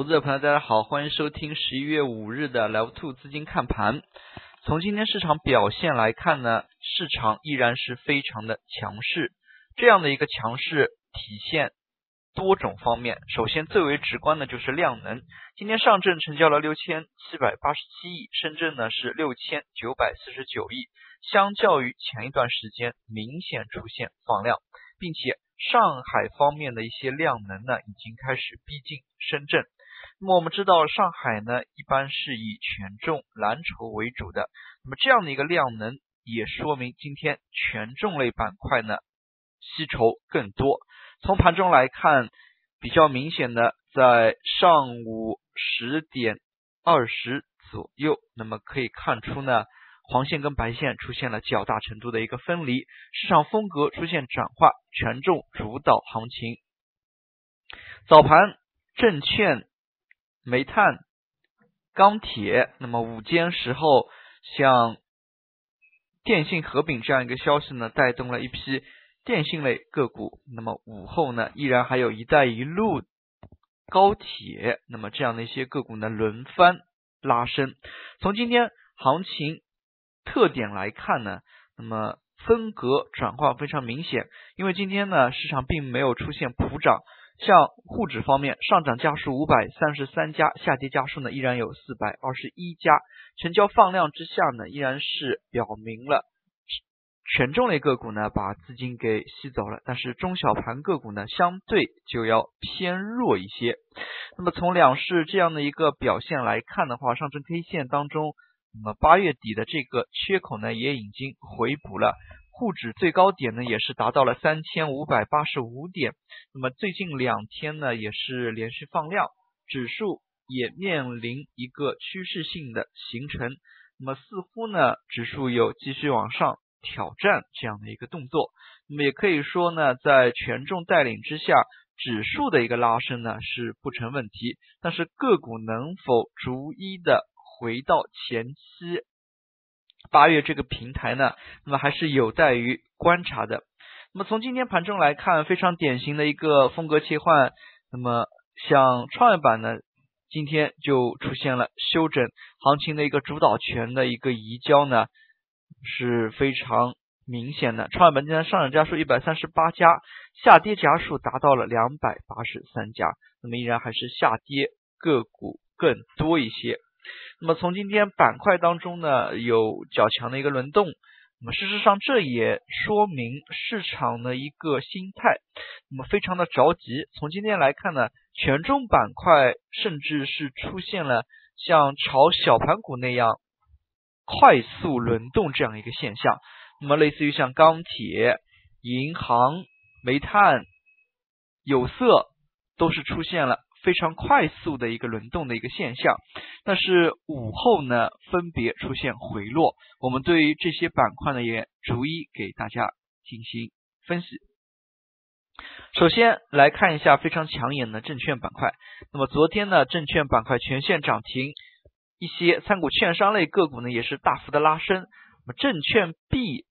投资者朋友，大家好，欢迎收听十一月五日的 Level Two 资金看盘。从今天市场表现来看呢，市场依然是非常的强势。这样的一个强势体现多种方面。首先最为直观的就是量能。今天上证成交了六千七百八十七亿，深圳呢是六千九百四十九亿，相较于前一段时间明显出现放量，并且。上海方面的一些量能呢，已经开始逼近深圳。那么我们知道，上海呢一般是以权重蓝筹为主的。那么这样的一个量能，也说明今天权重类板块呢吸筹更多。从盘中来看，比较明显的，在上午十点二十左右，那么可以看出呢。黄线跟白线出现了较大程度的一个分离，市场风格出现转化，权重主导行情。早盘证券、煤炭、钢铁，那么午间时候像电信合并这样一个消息呢，带动了一批电信类个股。那么午后呢，依然还有一带一路、高铁，那么这样的一些个股呢轮番拉升。从今天行情。特点来看呢，那么风格转化非常明显，因为今天呢市场并没有出现普涨，像沪指方面上涨家数五百三十三家，下跌家数呢依然有四百二十一家，成交放量之下呢依然是表明了权重类个股呢把资金给吸走了，但是中小盘个股呢相对就要偏弱一些。那么从两市这样的一个表现来看的话，上证 K 线当中。那么八月底的这个缺口呢，也已经回补了，沪指最高点呢也是达到了三千五百八十五点。那么最近两天呢，也是连续放量，指数也面临一个趋势性的形成。那么似乎呢，指数有继续往上挑战这样的一个动作。那么也可以说呢，在权重带领之下，指数的一个拉升呢是不成问题。但是个股能否逐一的？回到前期八月这个平台呢，那么还是有待于观察的。那么从今天盘中来看，非常典型的一个风格切换。那么像创业板呢，今天就出现了休整，行情的一个主导权的一个移交呢是非常明显的。创业板今天上涨家数一百三十八家，下跌家数达到了两百八十三家，那么依然还是下跌个股更多一些。那么从今天板块当中呢，有较强的一个轮动。那么事实上，这也说明市场的一个心态，那么非常的着急。从今天来看呢，权重板块甚至是出现了像炒小盘股那样快速轮动这样一个现象。那么类似于像钢铁、银行、煤炭、有色，都是出现了。非常快速的一个轮动的一个现象，但是午后呢，分别出现回落。我们对于这些板块呢，也逐一给大家进行分析。首先来看一下非常抢眼的证券板块。那么昨天呢，证券板块全线涨停，一些参股券商类个股呢，也是大幅的拉升。那么证券 B。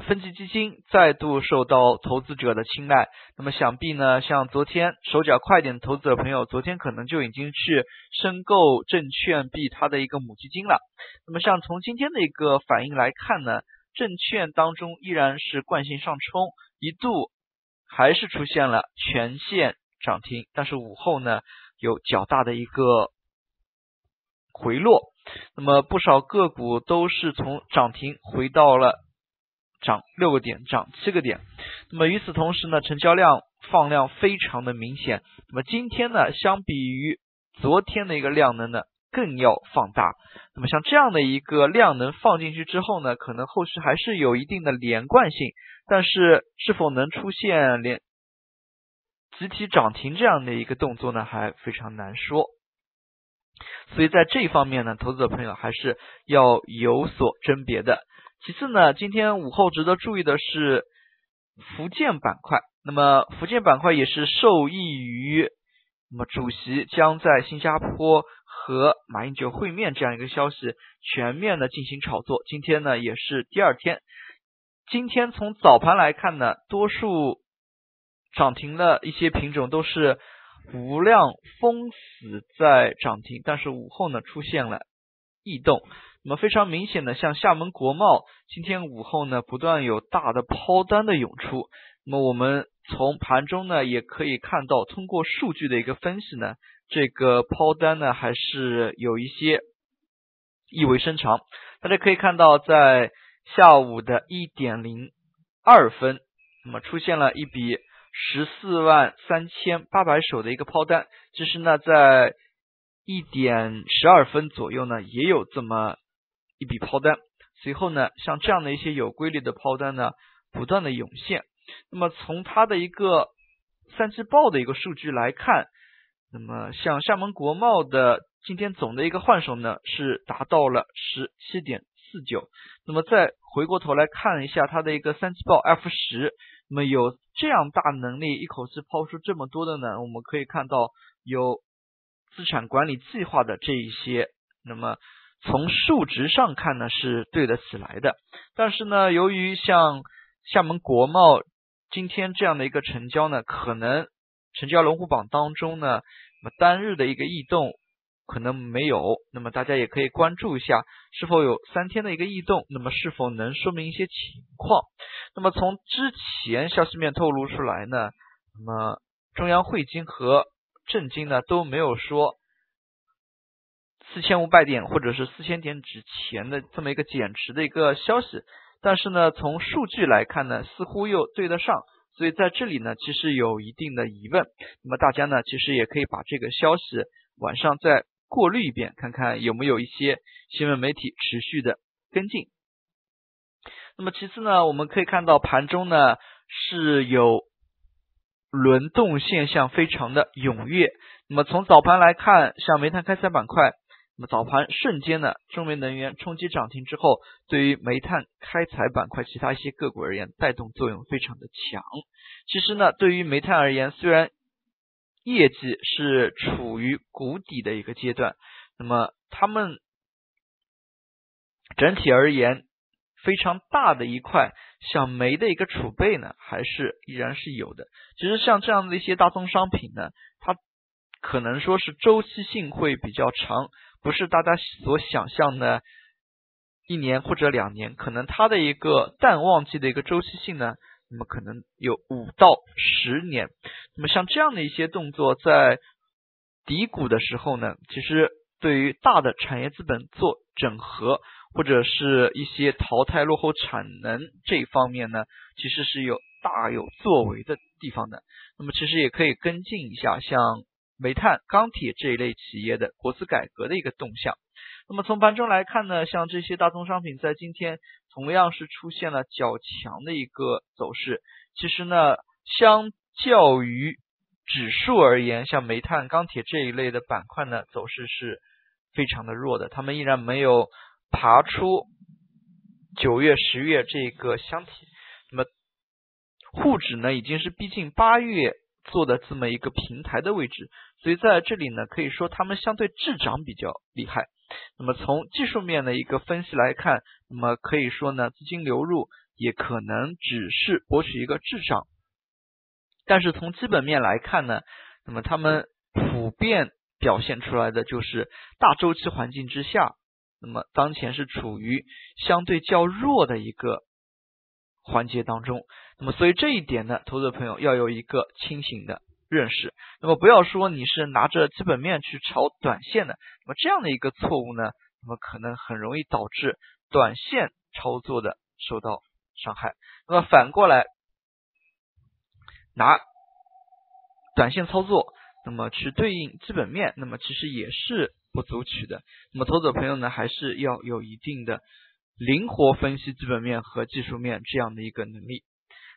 分级基金再度受到投资者的青睐，那么想必呢，像昨天手脚快点的投资者朋友，昨天可能就已经去申购证券币它的一个母基金了。那么像从今天的一个反应来看呢，证券当中依然是惯性上冲，一度还是出现了全线涨停，但是午后呢有较大的一个回落，那么不少个股都是从涨停回到了。涨六个点，涨七个点。那么与此同时呢，成交量放量非常的明显。那么今天呢，相比于昨天的一个量能呢，更要放大。那么像这样的一个量能放进去之后呢，可能后续还是有一定的连贯性，但是是否能出现连集体涨停这样的一个动作呢，还非常难说。所以在这一方面呢，投资者朋友还是要有所甄别的。其次呢，今天午后值得注意的是福建板块。那么福建板块也是受益于那么主席将在新加坡和马英九会面这样一个消息，全面的进行炒作。今天呢也是第二天，今天从早盘来看呢，多数涨停的一些品种都是无量封死在涨停，但是午后呢出现了异动。那么非常明显的，像厦门国贸今天午后呢不断有大的抛单的涌出。那么我们从盘中呢也可以看到，通过数据的一个分析呢，这个抛单呢还是有一些意味深长。大家可以看到，在下午的一点零二分，那么出现了一笔十四万三千八百手的一个抛单。其实呢，在一点十二分左右呢，也有这么一笔抛单。随后呢，像这样的一些有规律的抛单呢，不断的涌现。那么从它的一个三季报的一个数据来看，那么像厦门国贸的。今天总的一个换手呢是达到了十七点四九，那么再回过头来看一下它的一个三季报 F 十，那么有这样大能力一口气抛出这么多的呢？我们可以看到有资产管理计划的这一些，那么从数值上看呢是对得起来的，但是呢由于像厦门国贸今天这样的一个成交呢，可能成交龙虎榜当中呢，那么单日的一个异动。可能没有，那么大家也可以关注一下，是否有三天的一个异动，那么是否能说明一些情况？那么从之前消息面透露出来呢，那么中央汇金和证金呢都没有说四千五百点或者是四千点之前的这么一个减持的一个消息，但是呢从数据来看呢，似乎又对得上，所以在这里呢其实有一定的疑问，那么大家呢其实也可以把这个消息晚上再。过滤一遍，看看有没有一些新闻媒体持续的跟进。那么其次呢，我们可以看到盘中呢是有轮动现象非常的踊跃。那么从早盘来看，像煤炭开采板块，那么早盘瞬间呢，中煤能源冲击涨停之后，对于煤炭开采板块其他一些个股而言，带动作用非常的强。其实呢，对于煤炭而言，虽然业绩是处于谷底的一个阶段，那么他们整体而言非常大的一块像煤的一个储备呢，还是依然是有的。其实像这样的一些大宗商品呢，它可能说是周期性会比较长，不是大家所想象的一年或者两年，可能它的一个淡旺季的一个周期性呢。那么可能有五到十年，那么像这样的一些动作，在低谷的时候呢，其实对于大的产业资本做整合，或者是一些淘汰落后产能这一方面呢，其实是有大有作为的地方的。那么其实也可以跟进一下，像煤炭、钢铁这一类企业的国资改革的一个动向。那么从盘中来看呢，像这些大宗商品在今天同样是出现了较强的一个走势。其实呢，相较于指数而言，像煤炭、钢铁这一类的板块呢，走势是非常的弱的。他们依然没有爬出九月、十月这个箱体。那么沪指呢，已经是逼近八月做的这么一个平台的位置。所以在这里呢，可以说他们相对滞涨比较厉害。那么从技术面的一个分析来看，那么可以说呢，资金流入也可能只是博取一个滞涨。但是从基本面来看呢，那么他们普遍表现出来的就是大周期环境之下，那么当前是处于相对较弱的一个环节当中。那么所以这一点呢，投资朋友要有一个清醒的。认识，那么不要说你是拿着基本面去炒短线的，那么这样的一个错误呢，那么可能很容易导致短线操作的受到伤害。那么反过来拿短线操作，那么去对应基本面，那么其实也是不足取的。那么投资者朋友呢，还是要有一定的灵活分析基本面和技术面这样的一个能力。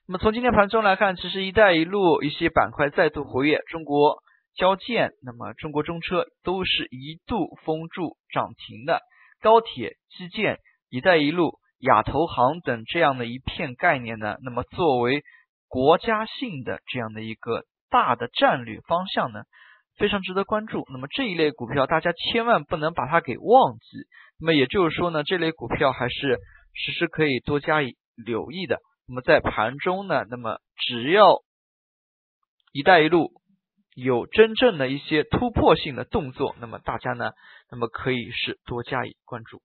那么从今天盘中来看，其实“一带一路”一些板块再度活跃，中国交建、那么中国中车都是一度封住涨停的。高铁、基建、“一带一路”、亚投行等这样的一片概念呢，那么作为国家性的这样的一个大的战略方向呢，非常值得关注。那么这一类股票，大家千万不能把它给忘记。那么也就是说呢，这类股票还是时时可以多加以留意的。那么在盘中呢，那么只要“一带一路”有真正的一些突破性的动作，那么大家呢，那么可以是多加以关注。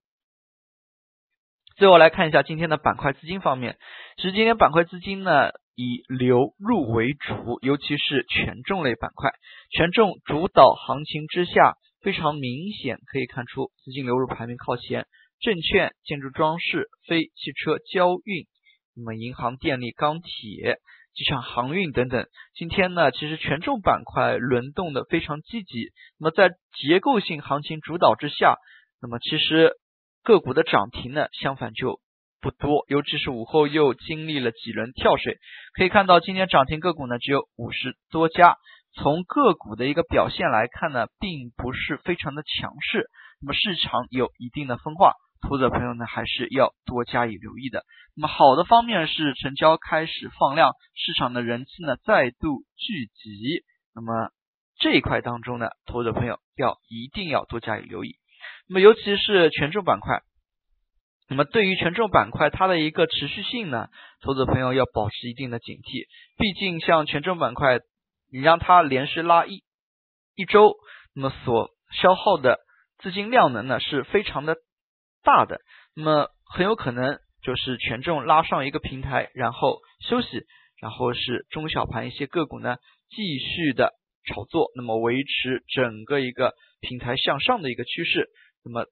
最后来看一下今天的板块资金方面，其实今天板块资金呢以流入为主，尤其是权重类板块，权重主导行情之下，非常明显可以看出资金流入排名靠前，证券、建筑装饰、非汽车交运，那么银行、电力、钢铁。机场航运等等，今天呢，其实权重板块轮动的非常积极。那么在结构性行情主导之下，那么其实个股的涨停呢，相反就不多。尤其是午后又经历了几轮跳水，可以看到今天涨停个股呢只有五十多家。从个股的一个表现来看呢，并不是非常的强势。那么市场有一定的分化。投资者朋友呢，还是要多加以留意的。那么好的方面是成交开始放量，市场的人气呢再度聚集。那么这一块当中呢，投资者朋友要一定要多加以留意。那么尤其是权重板块，那么对于权重板块它的一个持续性呢，投资朋友要保持一定的警惕。毕竟像权重板块，你让它连续拉一一周，那么所消耗的资金量能呢是非常的。大的，那么很有可能就是权重拉上一个平台，然后休息，然后是中小盘一些个股呢继续的炒作，那么维持整个一个平台向上的一个趋势，那么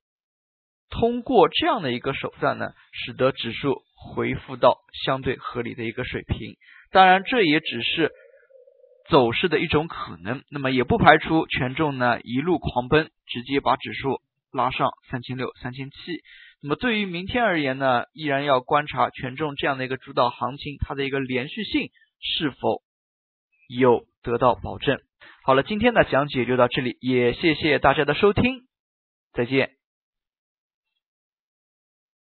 通过这样的一个手段呢，使得指数回复到相对合理的一个水平。当然，这也只是走势的一种可能，那么也不排除权重呢一路狂奔，直接把指数。拉上三千六、三千七，那么对于明天而言呢，依然要观察权重这样的一个主导行情，它的一个连续性是否有得到保证。好了，今天的讲解就到这里，也谢谢大家的收听，再见。